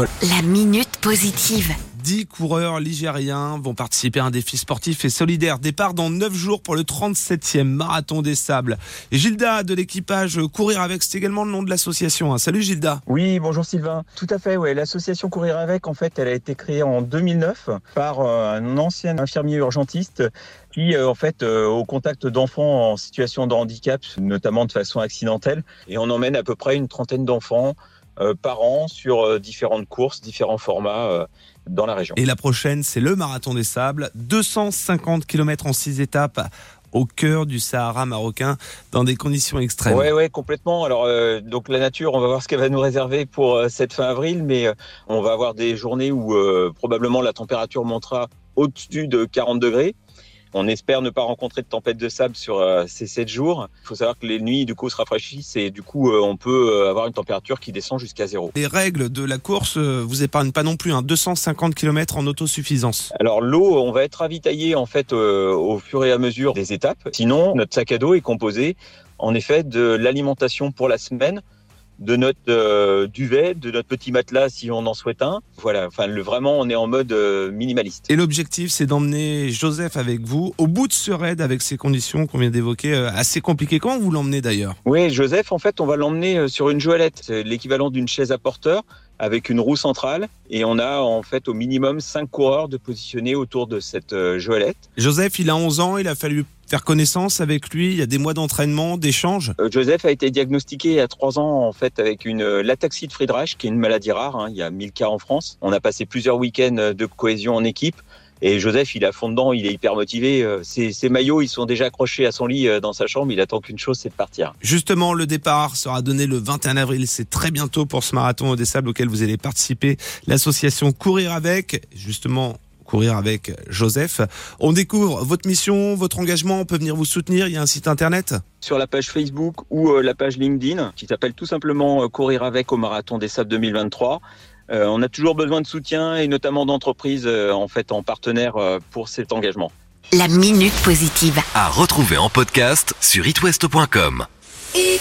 La minute positive. 10 coureurs ligériens vont participer à un défi sportif et solidaire. Départ dans 9 jours pour le 37e marathon des sables. Et Gilda de l'équipage Courir avec, c'est également le nom de l'association. hein. Salut Gilda. Oui, bonjour Sylvain. Tout à fait, ouais. L'association Courir avec, en fait, elle a été créée en 2009 par euh, un ancien infirmier urgentiste qui, euh, en fait, euh, au contact d'enfants en situation de handicap, notamment de façon accidentelle, et on emmène à peu près une trentaine d'enfants par an sur euh, différentes courses, différents formats euh, dans la région. Et la prochaine, c'est le marathon des sables. 250 km en 6 étapes au cœur du Sahara marocain dans des conditions extrêmes. Ouais, ouais, complètement. Alors, euh, donc la nature, on va voir ce qu'elle va nous réserver pour euh, cette fin avril, mais euh, on va avoir des journées où euh, probablement la température montera au-dessus de 40 degrés. On espère ne pas rencontrer de tempête de sable sur euh, ces 7 jours. Il faut savoir que les nuits, du coup, se rafraîchissent et du coup, euh, on peut euh, avoir une température qui descend jusqu'à zéro. Les règles de la course vous épargnent pas non plus. Hein. 250 km en autosuffisance. Alors l'eau, on va être ravitaillé en fait au fur et à mesure des étapes. Sinon, notre sac à dos est composé en effet de l'alimentation pour la semaine, de notre euh, duvet, de notre petit matelas si on en souhaite un. Voilà, enfin le, vraiment on est en mode euh, minimaliste. Et l'objectif, c'est d'emmener Joseph avec vous au bout de ce raid avec ces conditions qu'on vient d'évoquer, euh, assez compliquées. Comment vous l'emmenez d'ailleurs? Oui, Joseph, en fait, on va l'emmener sur une joëlette, c'est l'équivalent d'une chaise à porteur avec une roue centrale et on a en fait au minimum cinq coureurs de positionner autour de cette joëlette. Joseph, il a 11 ans, il a fallu faire connaissance avec lui, il y a des mois d'entraînement, d'échanges? Euh, Joseph a été diagnostiqué à trois ans en fait avec une euh, l'ataxie de Friedreich, qui est une maladie rare. hein. Il y a 1000 cas en France. On a passé plusieurs week-ends euh, de cohésion en équipe. Et Joseph, il à fond dedans, il est hyper motivé. Ses, ses maillots, ils sont déjà accrochés à son lit dans sa chambre. Il attend qu'une chose, c'est de partir. Justement, le départ sera donné le 21 avril. C'est très bientôt pour ce marathon des sables auquel vous allez participer. L'association Courir avec, justement, courir avec Joseph. On découvre votre mission, votre engagement. On peut venir vous soutenir. Il y a un site internet? Sur la page Facebook ou euh, la page LinkedIn, qui s'appelle tout simplement euh, Courir avec au Marathon des Sables 2023. Euh, on a toujours besoin de soutien et notamment d'entreprises euh, en fait en partenaire euh, pour cet engagement. La minute positive. à retrouver en podcast sur itwest.com. It